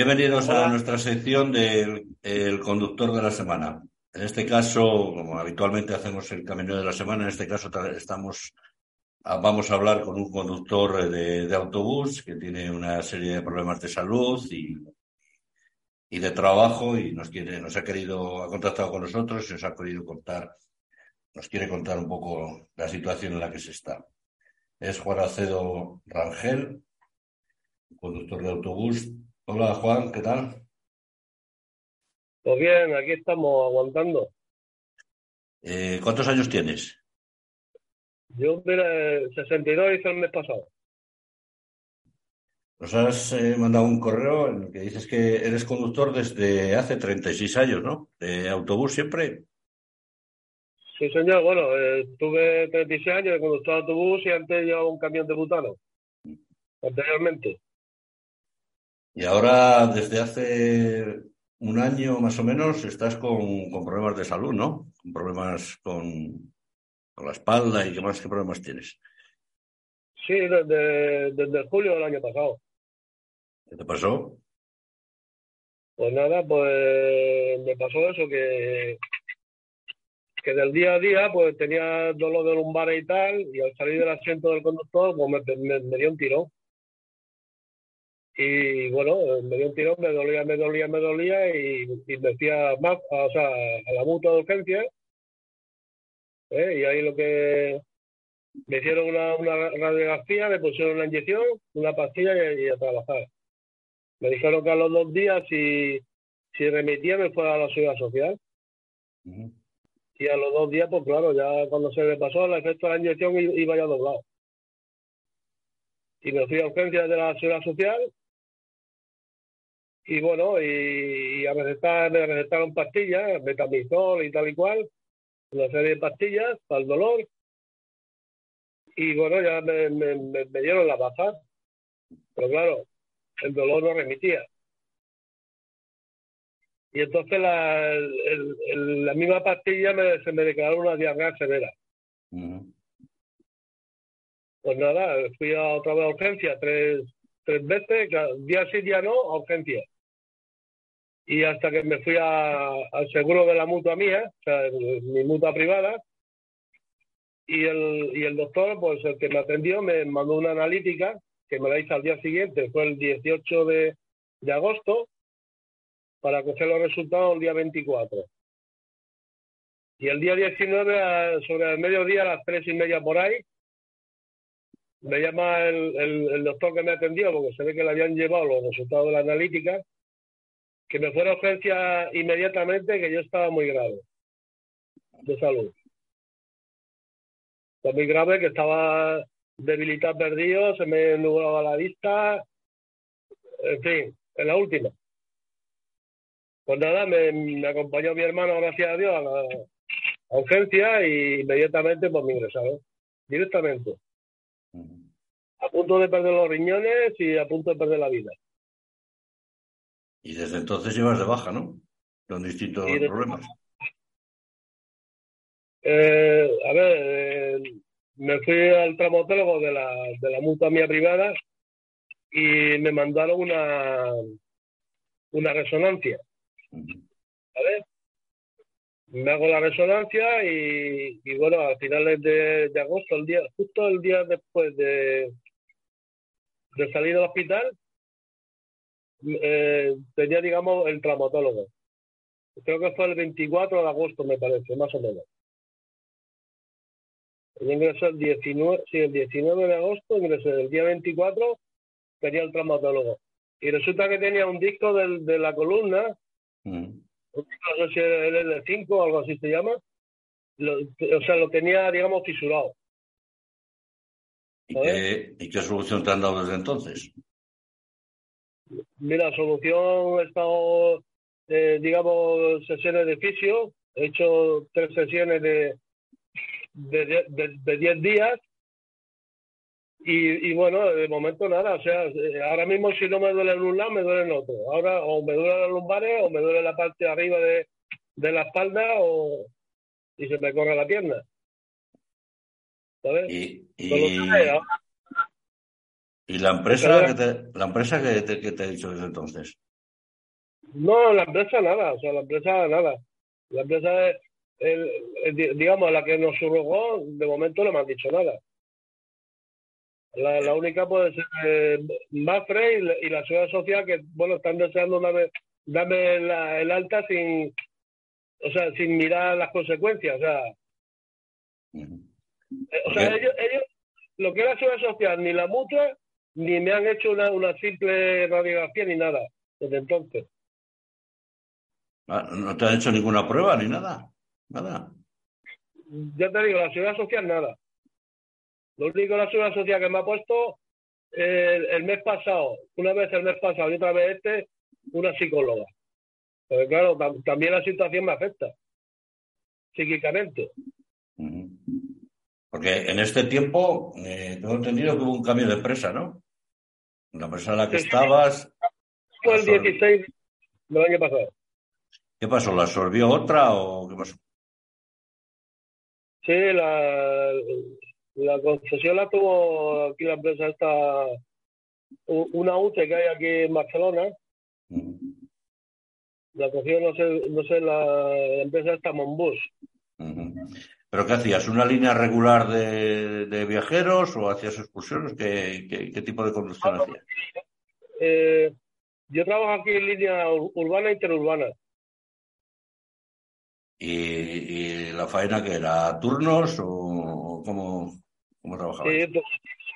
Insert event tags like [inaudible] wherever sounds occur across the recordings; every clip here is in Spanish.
Hola, bienvenidos a nuestra sección del el conductor de la semana. En este caso, como habitualmente hacemos el camino de la semana, en este caso estamos, ah, vamos a hablar con un conductor de, autobús que tiene una serie de problemas de salud y, y de trabajo y nos quiere, nos ha querido, ha contactado con nosotros y nos ha querido contar, nos quiere contar un poco la situación en la que se está. Es Juan Acedo Rangel, conductor de autobús. Hola Juan, ¿qué tal? Pues bien, aquí estamos aguantando. Eh, ¿Cuántos años tienes? Yo, mira, 62 hice el mes pasado. Nos has eh, mandado un correo en el que dices que eres conductor desde hace 36 años, ¿no? ¿De autobús siempre? Sí, señor. Bueno, eh, tuve 36 años de conductor de autobús y antes llevaba un camión de butano. Anteriormente. Y ahora, desde hace un año más o menos, estás con, problemas de salud, ¿no? Con problemas con, la espalda y qué más, qué problemas tienes. Sí, desde, desde julio del año pasado. ¿Qué te pasó? Pues nada, pues me pasó eso, que, que del día a día pues tenía dolor de lumbar y tal, y al salir del asiento del conductor pues me, me dio un tirón. Y bueno, me dio un tirón, me dolía, me dolía, me dolía y, me decía más, o sea, a la mutua de urgencia. ¿eh? Y ahí lo que me hicieron una, una radiografía, me pusieron una inyección, una pastilla y, a trabajar. Me dijeron que a los dos días, si, si remitía, me fuera a la seguridad social. Y a los dos días, pues claro, ya cuando se me pasó el efecto de la inyección iba ya doblado. Y me fui a urgencias de la seguridad social y bueno, y, a recetar, me recetaron pastillas, metamizol y tal y cual, una serie de pastillas para el dolor. Y bueno, ya me, me, dieron la baja. Pero claro, el dolor no remitía. Y entonces la, la misma pastilla me, se me declaró una diarrea severa. Pues nada, fui a otra vez a urgencia tres, tres veces, día sí, día no, a urgencia y hasta que me fui al seguro de la mutua mía, o sea, mi mutua privada, y el, y el doctor, pues el que me atendió, me mandó una analítica que me la hice al día siguiente, fue el 18 de, de agosto, para coger los resultados el día 24. Y el día 19, sobre el mediodía, a las tres y media por ahí, me llama el, el doctor que me atendió, porque se ve que le habían llevado los resultados de la analítica, que me fuera a urgencia inmediatamente, que yo estaba muy grave de salud. Estaba muy grave, que estaba debilitado, perdido, se me nublaba la vista, en fin, en la última. Pues nada, me, acompañó mi hermano, gracias a Dios, a la urgencia y inmediatamente pues me ingresaron, directamente. A punto de perder los riñones y a punto de perder la vida. Y desde entonces llevas de baja, ¿no? Con distintos problemas. Eh, a ver, eh, me fui al traumatólogo de la, de la mutua mía privada y me mandaron una, una resonancia. A ver, me hago la resonancia y, bueno, a finales de, de, agosto, el día, justo el día después de, de salir del hospital, eh, tenía, digamos, el traumatólogo. Creo que fue el 24 de agosto, me parece, más o menos. Yo ingresé el 19, sí, el 19 de agosto, ingresé el día 24, tenía el traumatólogo. Y resulta que tenía un disco del, de la columna, mm. no sé si el L5 o algo así se llama, o sea, lo tenía, digamos, fisurado. ¿Y qué, ¿Y qué solución te han dado desde entonces? Mira, solución, he estado, eh, digamos, sesiones de fisio, he hecho tres sesiones de de, de, diez días y, y, bueno, de momento nada, o sea, eh, ahora mismo si no me duele en un lado, me duele en otro. Ahora o me duele las lumbares o me duele la parte de arriba de, de la espalda o y se me corre la pierna. ¿Sabes? Y, ¿Y la empresa, que te, la empresa que te, que te he dicho desde entonces? No, la empresa nada, o sea, la empresa nada. La empresa es, digamos, la que nos subrogó, de momento no me han dicho nada. La, la única puede ser eh, Mafre y, la, y la Ciudad Social que, bueno, están deseando darme, darme el alta sin, o sea, sin mirar las consecuencias, o sea. Eh, o sea, ellos, ellos, lo que es la Ciudad Social, ni la mutua, ni me han hecho una, una simple radiografía ni nada, desde entonces. Ah, ¿No te han hecho ninguna prueba ni nada? Nada. Ya te digo, la Ciudad Social nada. Lo único la seguridad social que me ha puesto el, el, mes pasado, una vez el mes pasado y otra vez este, una psicóloga. Porque claro, tam, también la situación me afecta psíquicamente. Porque en este tiempo, eh, tengo entendido que hubo un cambio de empresa, ¿no? La empresa en la que sí, estabas. Fue el 16 del año pasado. ¿Qué pasó? ¿La absorbió otra o qué pasó? Sí, la, la concesión la tuvo aquí la empresa esta, una UTE que hay aquí en Barcelona. La cogió, no sé, no sé la, la empresa esta Monbus. ¿Pero qué hacías? ¿Una línea regular de, de viajeros o hacías excursiones? ¿Qué, qué, qué tipo de conducción ah, hacías? Eh, yo trabajo aquí en línea urbana e interurbana. ¿Y, ¿Y, la faena que era? ¿Turnos o cómo, cómo trabajabas? Sí, pues,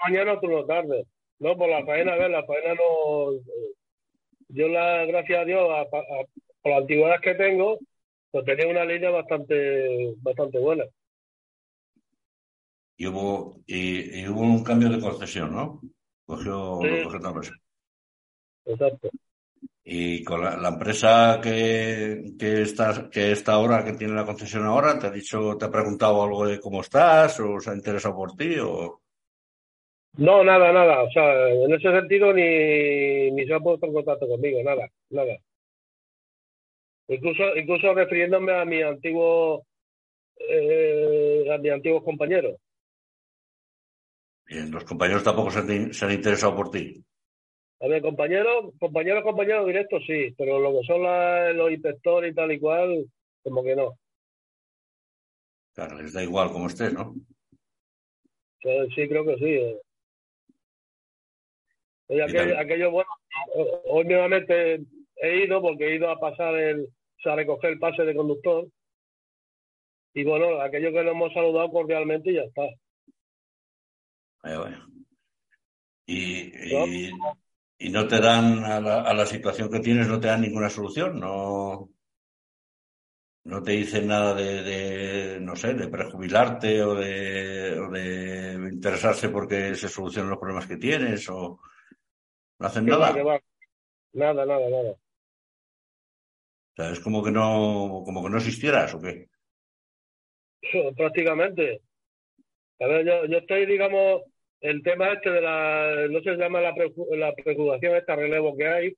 mañana turno tarde. No, por la faena, a ver, la faena no. Yo, la, gracias a Dios, a, a, por la antigüedad que tengo, pues tenía una línea bastante, bastante buena. Y hubo, y, y hubo un cambio de concesión, ¿no? Cogió, Sí. cogió otra empresa. Exacto. Y con la, la empresa que, que, está, que está ahora, que tiene la concesión ahora, ¿te ha dicho, te ha preguntado algo de cómo estás o se ha interesado por ti o...? No, nada, nada. O sea, en ese sentido ni, ni se ha puesto en contacto conmigo, nada, nada. Incluso, incluso refiriéndome a mi antiguo, eh, a mis antiguos compañeros. Bien, los compañeros tampoco se han, se han interesado por ti. A ver, compañeros, compañeros, compañeros directos sí, pero lo que son la, los inspectores y tal y cual, como que no. Claro, les da igual como estés, ¿no? Sí, creo que sí. Eh. Oye, aquello, aquello, bueno, hoy nuevamente he ido porque he ido a pasar el, o sea, a recoger el pase de conductor. Y bueno, aquello que nos hemos saludado cordialmente y ya está. Y, y, y, no te dan a la, a la, situación que tienes, no te dan ninguna solución, no, no te dicen nada de, de no sé, de prejubilarte o de, o de interesarse porque se solucionen los problemas que tienes o no hacen nada. Nada, nada, nada. O sea, es como que no, como que no existieras o qué. [laughs] Prácticamente. A ver, yo, yo estoy, digamos, el tema este de la, no se llama la, la preocupación, este relevo que hay.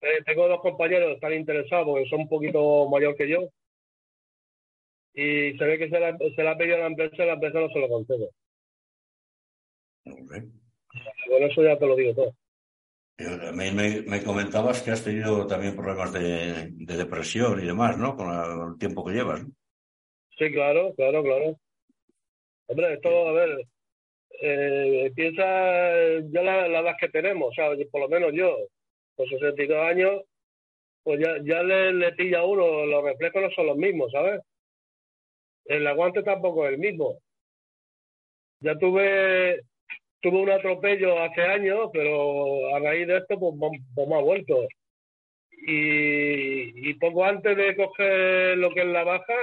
Eh, tengo dos compañeros que están interesados porque son un poquito mayor que yo. Y se ve que se la, se la ha pedido a la empresa y la empresa no se lo concede. Okay. Bueno, eso ya te lo digo todo. Me, me, me, comentabas que has tenido también problemas de, de depresión y demás, ¿no? Con, la, con, el tiempo que llevas. ¿no? Sí, claro, claro, claro. Hombre, esto, a ver, eh, piensa ya la, edad que tenemos, o sea, por lo menos yo, con 62 años, pues ya, ya le, pilla uno, los reflejos no son los mismos, ¿sabes? El aguante tampoco es el mismo. Ya tuve tuve un atropello hace años, pero a raíz de esto, pues, pues me ha vuelto. Y, y, poco antes de coger lo que es la baja,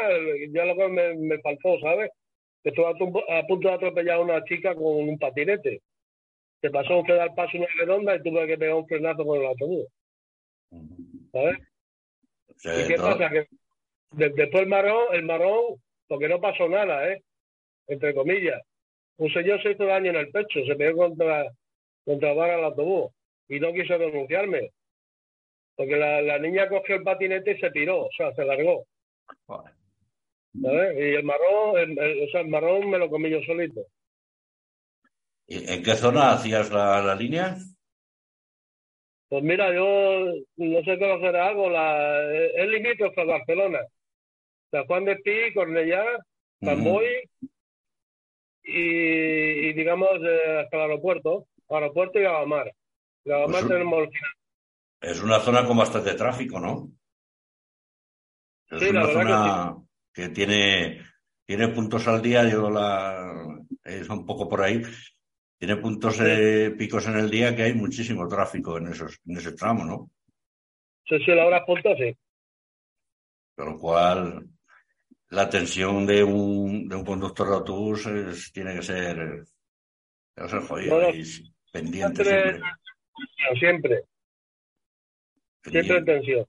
ya lo que me, me faltó, ¿sabes? Estuve a, a, punto de atropellar a una chica con un patinete. Se pasó un pedal paso una redonda y tuve que pegar un frenazo con el autobús. ¿Sabes? Sí, ¿Y qué no. pasa? Que de, después el marrón, el marrón, porque no pasó nada, ¿eh? Entre comillas un señor se hizo daño en el pecho, se pegó contra, contra la barra del autobús y no quiso denunciarme. Porque la, la, niña cogió el patinete y se tiró, o sea, se largó. ¿Sabes? Y el marrón, el, el, o sea, el marrón me lo comí yo solito. ¿En qué zona hacías la, línea? Pues mira, yo no sé conocer algo, la, es limítrofe a Barcelona. San Juan de Pi, Cornellá, Camboy y, digamos eh, hasta el aeropuerto, aeropuerto y Gavamar. Gavamar pues tenemos Es una zona con bastante tráfico, ¿no? Es una zona que, tiene, tiene puntos al día, yo la es un poco por ahí. Tiene puntos de picos en el día que hay muchísimo tráfico en esos, en ese tramo, ¿no? Sí, sí, la hora punta, sí. Con lo cual, la tensión de un, de un conductor de autobús tiene que ser, debe ser jodido pendiente siempre. Siempre. Siempre en tensión.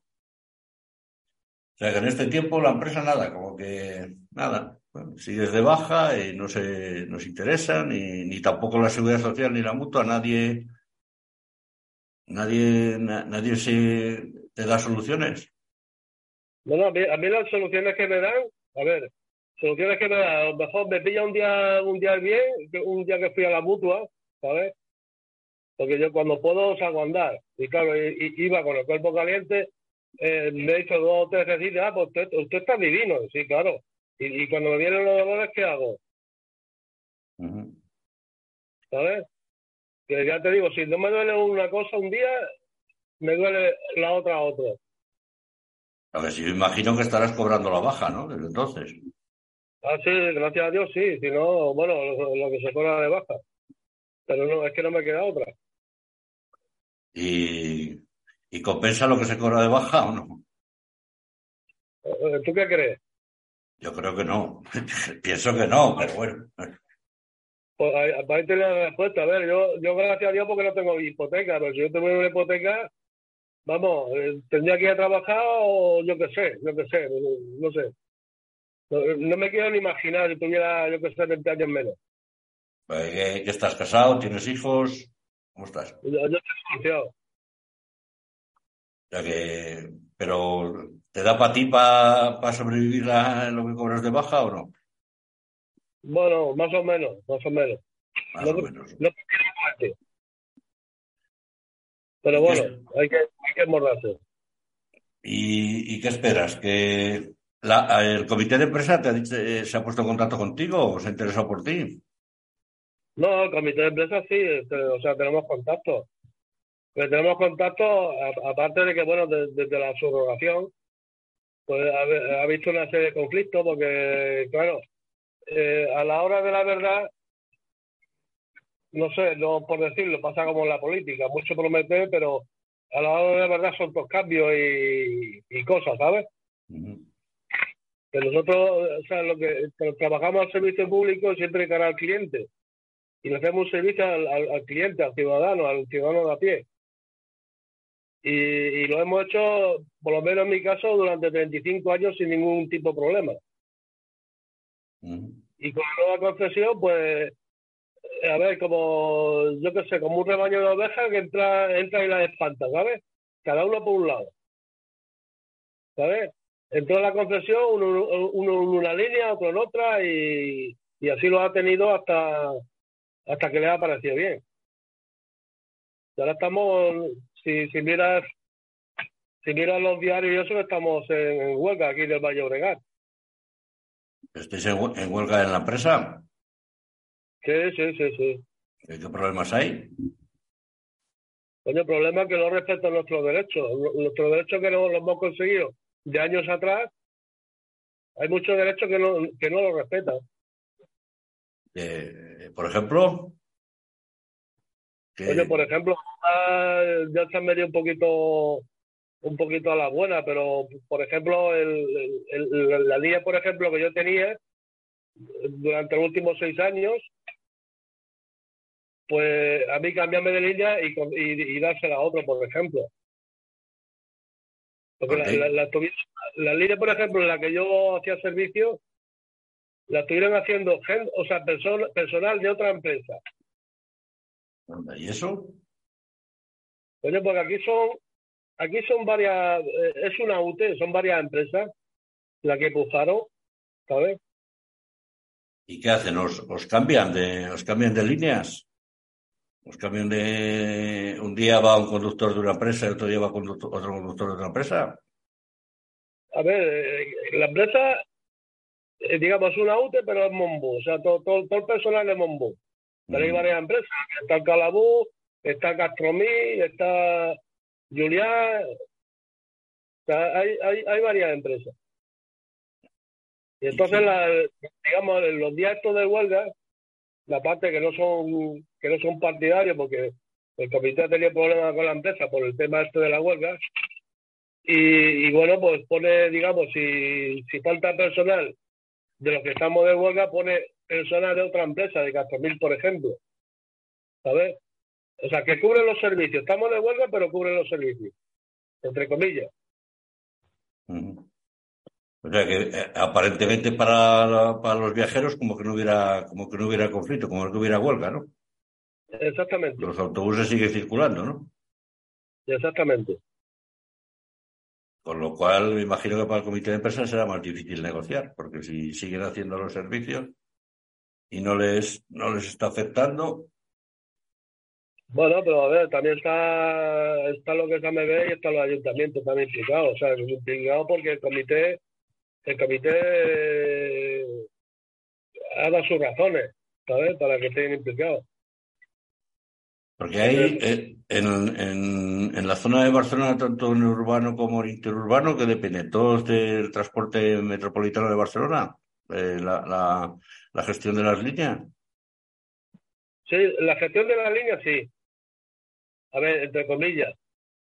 O sea que en este tiempo la empresa nada, como que nada, bueno, sigues de baja y no se nos interesa, ni, ni tampoco la seguridad social ni la mutua, nadie, nadie, nadie se te da soluciones. Bueno, a mí, a mí las soluciones que me dan a ver, soluciones que me da, a lo mejor me pilla un día, un día bien, un día que fui a la mutua, ¿sabes? Porque yo cuando puedo salgo a andar. Y claro, iba con el cuerpo caliente, eh, me he hecho dos o tres veces, ah, pues usted, usted está divino, sí, claro. Y, cuando me vienen los dolores, ¿qué hago? ¿Sabes? Que ya te digo, si no me duele una cosa un día, me duele la otra otro. A ver, si yo imagino que estarás cobrando la baja, ¿no? Desde entonces. Ah, sí, gracias a Dios, sí. Si no, bueno, lo, que se cobra de baja. Pero no, es que no me queda otra. ¿Y, ¿Y compensa lo que se cobra de baja o no? Eh, ¿Tú qué crees? Yo creo que no. [laughs] Pienso que no, pero bueno. Pues ahí, tener la respuesta. A ver, yo, yo gracias a Dios porque no tengo hipoteca, pero si yo tengo una hipoteca, vamos, eh, tendría que ir a trabajar o yo qué sé, yo qué sé, no, sé. No, me quiero ni imaginar si tuviera, yo qué sé, 20 años menos. Pues, ¿Qué, estás casado? ¿Tienes hijos? ¿Cómo estás? Yo, estoy divorciado. Ya que, pero ¿te da para ti para sobrevivir a lo que cobras de baja o no? Bueno, más o menos, más o menos. Más o menos. Pero bueno, hay que, hay que mordarse. ¿Y, qué esperas? ¿Que el comité de empresa te ha dicho, eh, se ha puesto en contacto contigo o se ha interesado por ti? No, el comité de empresa sí, este, o sea, tenemos contacto. Pero tenemos contacto, aparte de que, bueno, desde la subrogación, pues ha, visto una serie de conflictos, porque, claro, eh, a la hora de la verdad, no sé, no por decirlo, pasa como en la política, mucho prometer, pero a la hora de la verdad son dos cambios y, cosas, ¿sabes? Que nosotros, o sea, lo que, trabajamos al servicio público siempre cara al cliente y le hacemos un servicio al, cliente, al ciudadano, al ciudadano de a pie. Y, lo hemos hecho, por lo menos en mi caso, durante 35 años sin ningún tipo de problema. Y con la nueva concesión, pues a ver, como, yo qué sé, como un rebaño de ovejas que entra, entra y la espanta, ¿sabes? Cada uno por un lado. ¿Sabes? Entró en la concesión, uno, en una línea, otro en otra, y, así lo ha tenido hasta, hasta que le ha parecido bien. Y ahora estamos, si, si miras si miras los diarios y eso, estamos en, huelga aquí del Valle Obregat. ¿Estáis en huelga en la empresa? Sí, sí, sí, sí. ¿Qué problemas hay? Bueno, el problema es que no respetan nuestros derechos. Nuestros derechos que no los hemos conseguido de años atrás, hay muchos derechos que no, que no los respetan. Eh, por ejemplo. Oye, por ejemplo, ya se han medio un poquito un poquito a la buena, pero por ejemplo, la línea, por ejemplo, que yo tenía durante los últimos seis años, pues a mí cambiarme de línea y, y, dársela a otro, por ejemplo. Porque la, la, línea, por ejemplo, en la que yo hacía servicio, la estuvieron haciendo gente, o sea, personal de otra empresa. ¿Y eso? Oye, porque aquí son, aquí son varias, eh, es una UT, son varias empresas las que pujaron, ¿sabes? ¿Y qué hacen? ¿Os, os cambian de, os cambian de líneas? Pues camión de un día va un conductor de una empresa y otro día va otro conductor de otra empresa. A ver, eh, la empresa, eh, digamos, una UTE, pero es Monbú. O sea, todo, todo, el personal es Monbú. Pero hay varias empresas. Está el Calabú, está Castromí, está Julián. O sea, hay, hay, hay varias empresas. Y entonces, la, digamos, los días estos de huelga, la parte que no son que no son partidarios porque el comité tenido problemas con la empresa por el tema este de la huelga y, bueno pues pone digamos si, si falta personal de los que estamos de huelga pone personal de otra empresa de Castromil por ejemplo ¿sabes? o sea que cubre los servicios estamos de huelga pero cubre los servicios entre comillas o sea que eh, aparentemente para, para los viajeros como que no hubiera como que no hubiera conflicto, como que hubiera huelga, ¿no? Exactamente. Los autobuses siguen circulando, ¿no? Exactamente. Con lo cual, me imagino que para el comité de empresa será más difícil negociar, porque si siguen haciendo los servicios y no les, no les está afectando. Bueno, pero a ver, también está, está lo que es AMB y está los ayuntamientos también implicados. O sea, implicados porque el comité el comité ha dado sus razones, ¿sabes? Para que estén implicados. Porque hay eh, en, en, en, la zona de Barcelona, tanto en urbano como en interurbano, que depende todos del transporte metropolitano de Barcelona, eh, la, la, la, gestión de las líneas. Sí, la gestión de las líneas sí. A ver, entre comillas.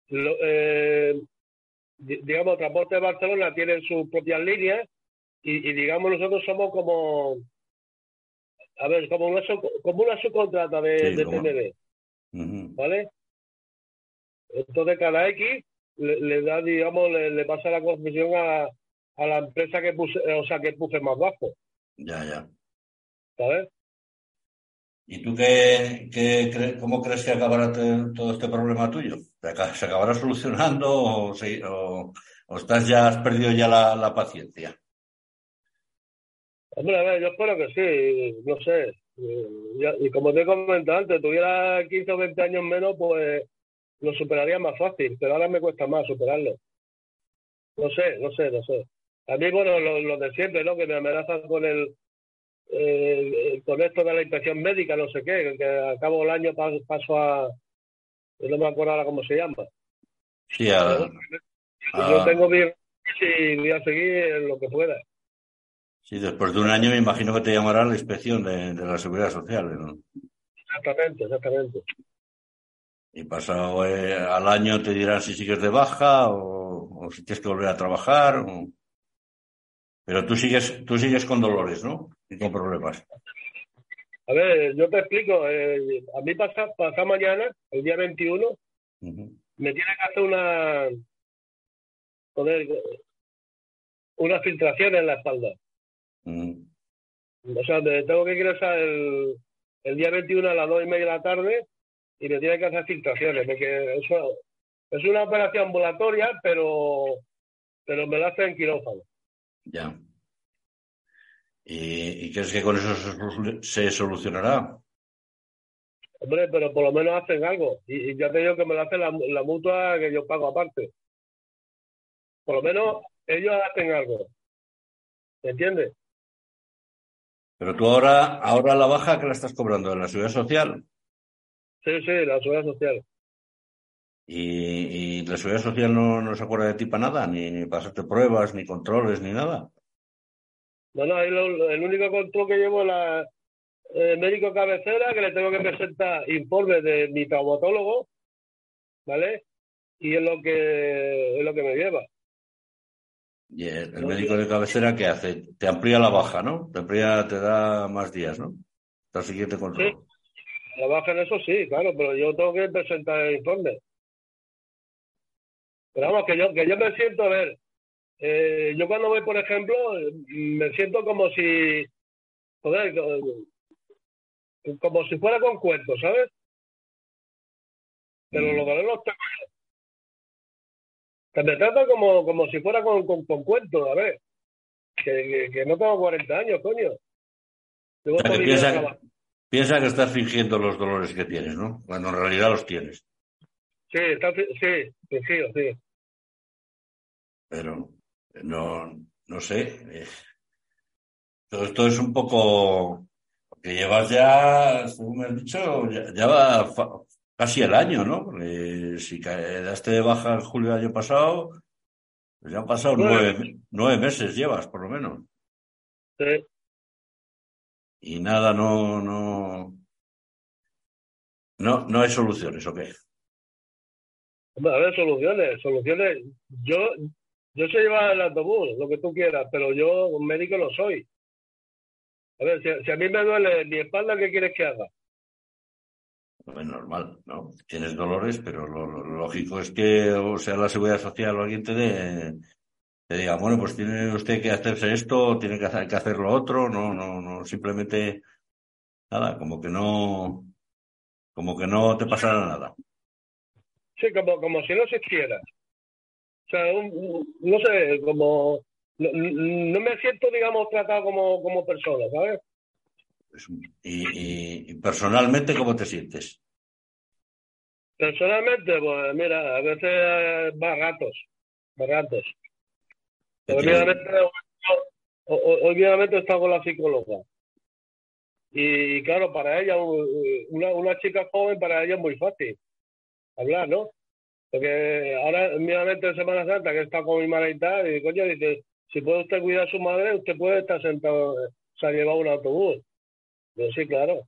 Lo, eh, digamos, Transporte de Barcelona tiene sus propias líneas y, digamos, nosotros somos como, a ver, como una, como una subcontrata de, de ¿vale? Entonces, cada X le, da, digamos, le, pasa la concesión a, a la empresa que puse, o sea, que puse más bajo. Ya, ya. ¿Sabes? ¿Y tú qué, qué, cómo crees que acabará todo este problema tuyo? ¿Se acabará solucionando o, o, estás ya, has perdido ya la, paciencia? Hombre, a ver, yo espero que sí, no sé. Eh, y como te he comentado antes, tuviera 15 o 20 años menos, pues lo superaría más fácil, pero ahora me cuesta más superarlo. No sé, no sé, no sé. A mí, bueno, lo de siempre, ¿no? Que me amenazan con el eh, con esto de la inspección médica, no sé qué, que al cabo del año paso, a. No me acuerdo ahora cómo se llama. Sí, Yo tengo bien y voy a seguir lo que pueda. Sí, después de un año me imagino que te llamará la inspección de, la seguridad social. ¿no? Exactamente, exactamente. Y pasado eh, al año te dirán si sigues de baja o, o si tienes que volver a trabajar. O... Pero tú sigues, tú sigues con dolores, ¿no? Y con problemas. A ver, yo te explico. Eh, a mí pasa, pasa mañana, el día 21, me tiene que hacer una, joder, una filtración en la espalda. O sea, tengo que ingresar el, el día 21 a las 2 y media de la tarde y me tiene que hacer filtraciones, porque eso es una operación ambulatoria, pero, pero me la hace en quirófano. Ya. ¿Y, crees que con eso se, solucionará? Hombre, pero por lo menos hacen algo. Y, ya te digo que me lo hace la, mutua que yo pago aparte. Por lo menos ellos hacen algo. ¿Me entiendes? Pero tú ahora, ahora la baja que la estás cobrando en la seguridad social. Sí, sí, la seguridad social. ¿Y, la seguridad social no, no se acuerda de ti para nada? Ni, hacerte pruebas, ni controles, ni nada. No, no, el único control que llevo es la el médico cabecera, que le tengo que presentar informes de mi traumatólogo, ¿vale? Y es lo que es lo que me lleva. Y el, médico de cabecera, ¿qué hace? Te amplía la baja, ¿no? Te amplía, te da más días, ¿no? Hasta el siguiente control. Sí. La baja en eso sí, claro, pero yo tengo que presentar el informe. Pero vamos, que yo, que yo me siento, a ver, eh, yo cuando voy, por ejemplo, me siento como si, joder, como si fuera con cuentos, ¿sabes? Pero que los tengo Que me trata como, como si fuera con, con, cuentos, a ver. Que, que, no tengo 40 años, coño. Piensa que estás fingiendo los dolores que tienes, ¿no? Cuando en realidad los tienes. Sí, está, sí, fingido, sí. Pero no, no sé. Eh, todo esto es un poco que llevas ya, según me has dicho, ya, va casi el año, ¿no? Porque si quedaste de baja en julio del año pasado, pues ya han pasado nueve, nueve meses, llevas, por lo menos. Sí. Y nada, no, no, no, no hay soluciones, ¿o qué? A ver, soluciones, soluciones. Yo, yo sé llevar el autobús, lo que tú quieras, pero yo un médico no soy. A ver, si, a mí me duele mi espalda, ¿qué quieres que haga? es normal, ¿no? Tienes dolores, pero lo, lógico es que, o sea, la seguridad social o alguien te, te diga, bueno, pues tiene usted que hacerse esto, tiene que hacer, que hacer lo otro, no, no, no, simplemente, nada, como que no, como que no te pasara nada. Sí, como, como si no existiera. O sea, no sé, como no, me siento, digamos, tratado como, como persona, ¿sabes? Pues, y, personalmente, ¿cómo te sientes? Personalmente, pues mira, a veces va ratos, va ratos. Obviamente, obviamente he estado con la psicóloga. Y claro, para ella, una, una chica joven, para ella es muy fácil hablar, ¿no? Porque ahora, mismamente en Semana Santa, que está con mi madre y tal, y coño, dice, si puede usted cuidar a su madre, usted puede estar sentado, se ha llevado un autobús. Yo sí, claro.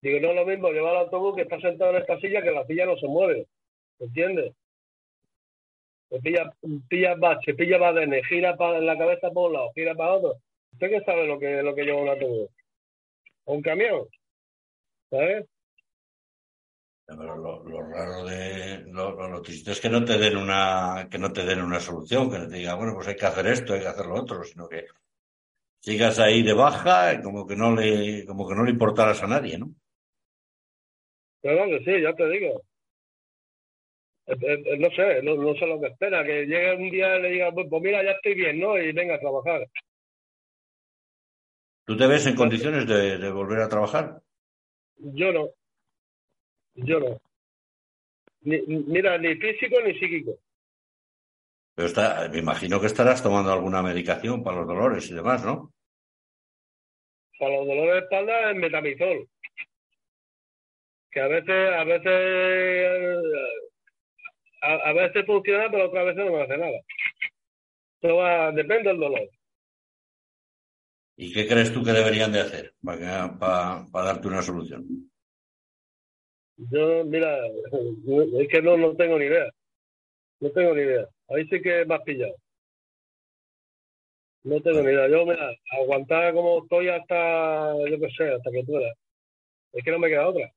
Digo, no es lo mismo llevar el autobús que estar sentado en esta silla, que la silla no se mueve. ¿Entiendes? Pilla, pilla se pilla de gira para la cabeza para un lado, gira para otro. ¿Usted qué sabe lo que, lo que lleva un autobús? ¿O un camión? ¿Sabes? Pero lo, raro de lo, lo, es que no te den una que no te den una solución, que no te digan, bueno, pues hay que hacer esto, hay que hacer lo otro, sino que sigas ahí de baja como que no le como que no le importaras a nadie, ¿no? Claro que sí, ya te digo. No sé, no, sé lo que espera, que llegue un día y le diga, pues, pues mira, ya estoy bien, ¿no? Y venga a trabajar. ¿Tú te ves en condiciones de volver a trabajar? Yo no. Yo no. mira, ni físico ni psíquico. Pero está, me imagino que estarás tomando alguna medicación para los dolores y demás, ¿no? Para los dolores de espalda, es metamizol. Que a veces, a veces, a, veces funciona, pero otras veces no me hace nada. Va, depende del dolor. ¿Y qué crees tú que deberían de hacer para, para darte una solución? Yo, mira, [laughs] es que no, no tengo ni idea. No tengo ni idea. Ahí sí que me has pillado. No tengo ni idea. Yo, mira, aguantar como estoy hasta, yo qué sé, hasta que pueda. Es que no me queda otra.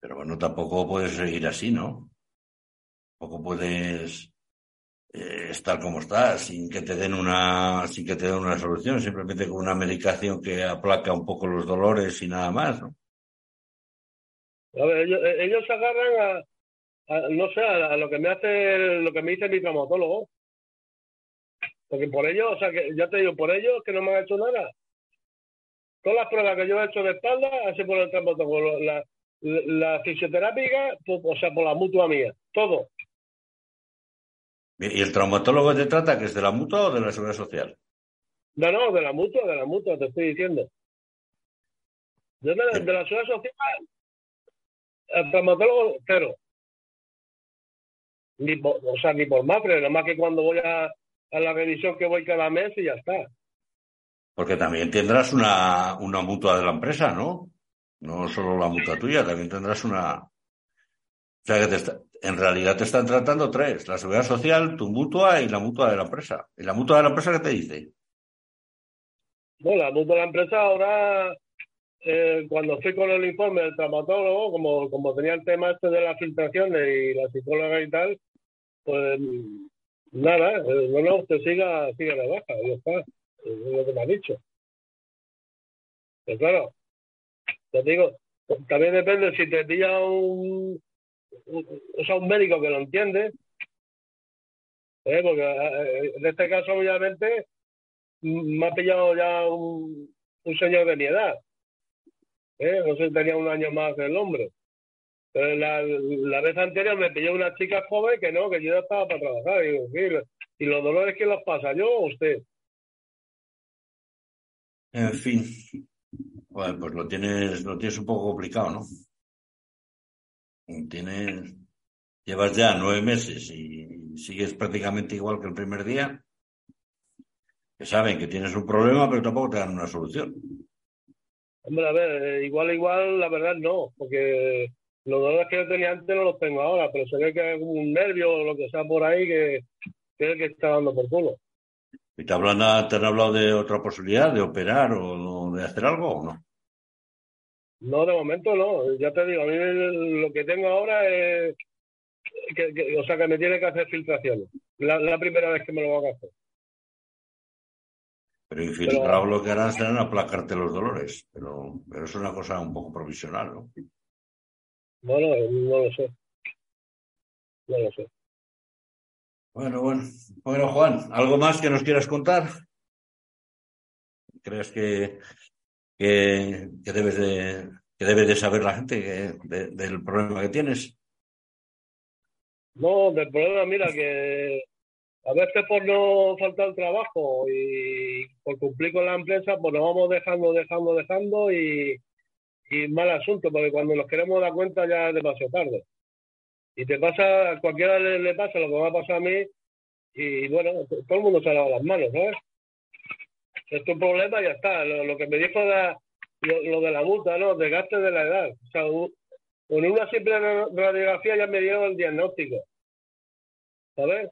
Pero bueno, tampoco puedes seguir así, ¿no? Tampoco puedes eh, estar como estás, sin que te den una, sin que te den una solución, simplemente con una medicación que aplaca un poco los dolores y nada más, ¿no? A ver, ellos, ellos se agarran a, no sé, a, lo que me hace, lo que me dice mi traumatólogo. Porque por ellos, o sea, que ya te digo, por ellos que no me han hecho nada. Todas las pruebas que yo he hecho de espalda, así por el traumatólogo. La, la, fisioterapia, pues, o sea, por la mutua mía. Todo. ¿Y el traumatólogo te trata que es de la mutua o de la seguridad social? No, no, de la mutua, de la mutua, te estoy diciendo. Yo de, de la seguridad social traumatólogo, cero. Ni por, o sea, ni por más, pero nada más que cuando voy a, a la revisión que voy cada mes y ya está. Porque también tendrás una, una mutua de la empresa, ¿no? No solo la mutua tuya, también tendrás una. O sea que en realidad te están tratando tres: la seguridad social, tu mutua y la mutua de la empresa. ¿Y la mutua de la empresa qué te dice? Bueno, la mutua de la empresa ahora eh, cuando fui con el informe del traumatólogo, como, como tenía el tema este de las filtraciones y la psicóloga y tal, pues nada, eh, no, usted siga, siga la baja, ya está, es lo que me ha dicho. Pero claro, te digo, también depende si te pilla un, o sea, un médico que lo entiende, ¿eh? porque eh, en este caso obviamente me ha pillado ya un, un señor de mi edad ¿eh? No sé si tenía un año más el hombre. Pero la, la vez anterior me pilló una chica joven que no, que yo ya estaba para trabajar. Y, digo, ¿y los dolores quién los pasa? ¿Yo o usted? En fin. Bueno, pues lo tienes, lo tienes un poco complicado, ¿no? Tienes, llevas ya nueve meses y sigues prácticamente igual que el primer día. Que saben que tienes un problema, pero tampoco te dan una solución. Hombre, a ver, eh, igual, igual, la verdad no, porque los dolores que yo tenía antes no los tengo ahora, pero se ve que hay un nervio o lo que sea por ahí que, que es el que está dando por culo. ¿Y te, hablan, te han hablado de otra posibilidad, de operar o de hacer algo o no? No, de momento no. Ya te digo, a mí lo que tengo ahora es que, o sea, que me tiene que hacer filtraciones. La, la primera vez que me lo van a hacer. Pero infiltrado lo que harán serán aplacarte los dolores, pero, pero es una cosa un poco provisional, ¿no? Bueno, no lo sé. No lo sé. Bueno, bueno. Bueno, Juan, ¿algo más que nos quieras contar? ¿Crees que, que, debes de que debe de saber la gente del problema que tienes? No, del problema, mira, que a veces por no faltar trabajo y por cumplir con la empresa, pues nos vamos dejando, dejando, dejando y, y mal asunto, porque cuando nos queremos dar cuenta ya es demasiado tarde. Y te pasa, a cualquiera le, pasa lo que me ha pasado a mí y bueno, todo el mundo se ha lavado las manos, ¿sabes? Es tu problema y ya está. Lo, que me dijo lo, de la multa, ¿no? Desgaste de la edad. O sea, con una simple radiografía ya me dio el diagnóstico. ¿Sabes?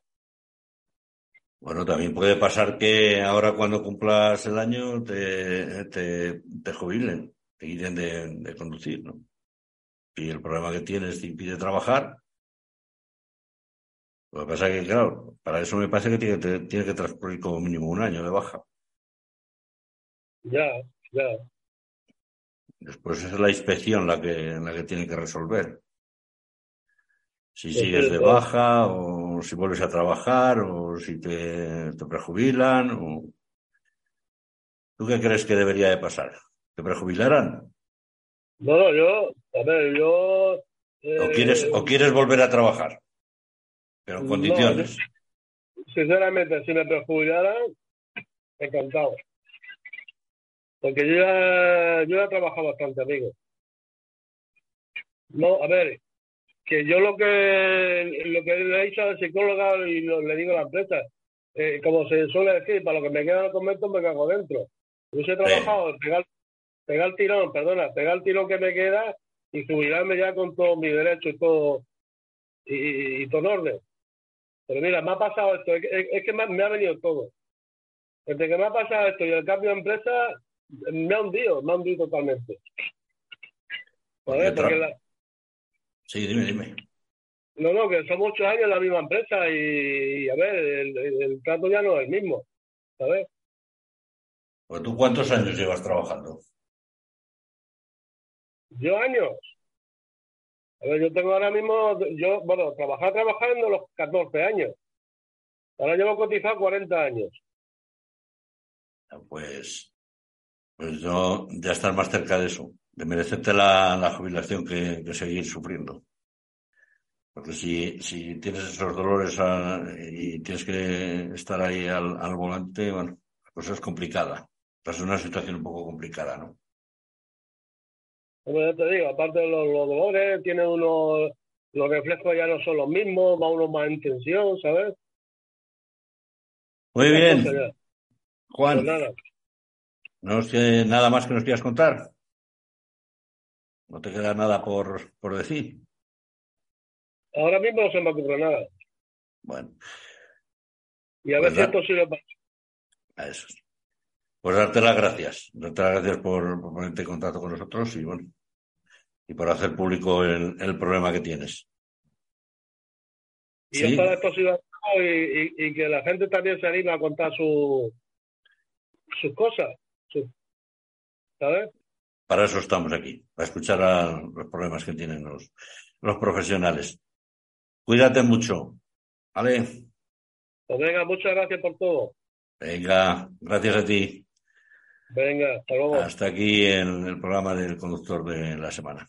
Bueno, también puede pasar que ahora cuando cumplas el año te, te, te jubilen, te quiten de, conducir, ¿no? Y el problema que tienes te impide trabajar. Lo que pasa es que, claro, para eso me parece que tiene, tiene que transcurrir como mínimo un año de baja. Ya, ya. Después es la inspección la que, la que tiene que resolver. Si sigues de baja o si vuelves a trabajar o si te, te prejubilan. O... ¿Tú qué crees que debería de pasar? ¿Te prejubilarán? No, no, yo, a ver, yo... ¿O, quieres, ¿O quieres volver a trabajar? Pero en condiciones. sinceramente, si me prejubilaran, encantado. Porque yo ya, yo ya he trabajado bastante, amigo. No, a ver, que yo lo que lo que le he dicho al psicólogo y le digo a la empresa, eh, como se suele decir, para lo que me queda en el convento me cago dentro. Yo he trabajado, pegar, pegar el tirón, perdona, pegar el tirón que me queda y jubilarme ya con todos mis derechos y todo, y, todo en orden. Pero mira, me ha pasado esto, es, que me, ha venido todo. Desde que me ha pasado esto y el cambio de empresa, me ha hundido, me ha hundido totalmente. Sí, dime, dime. No, no, que son muchos años en la misma empresa y, a ver, el, trato ya no es el mismo, ¿sabes? Pues tú cuántos años llevas trabajando? Yo años. A ver, yo tengo ahora mismo, yo, bueno, trabajar trabajando los 14 años. Ahora llevo cotizado 40 años. Pues pues yo ya estar más cerca de eso, de merecerte la, jubilación que, seguir sufriendo. Porque si, si tienes esos dolores ah, y tienes que estar ahí al, volante, bueno, la cosa es complicada. Es una situación un poco complicada, ¿no? Como ya te digo, aparte de los, dolores, tiene uno, los reflejos ya no son los mismos, va uno más en tensión, ¿sabes? Muy bien. Juan. Pues ¿No sé nada más que nos quieras contar? ¿No te queda nada por, por decir? Ahora mismo no se me ocurre nada. Bueno. Y a ver si es posible A eso. Pues darte las gracias. Darte las gracias por, ponerte en contacto con nosotros y bueno. Y por hacer público el, el problema que tienes. Y ¿Sí? es posible y, y, que la gente también se anime a contar su, sus cosas. Para eso estamos aquí, para escuchar a los problemas que tienen los, los profesionales. Cuídate mucho. ¿Vale? Pues venga, muchas gracias por todo. Venga, gracias a ti. Venga, hasta luego. Hasta aquí en el programa del conductor de la semana.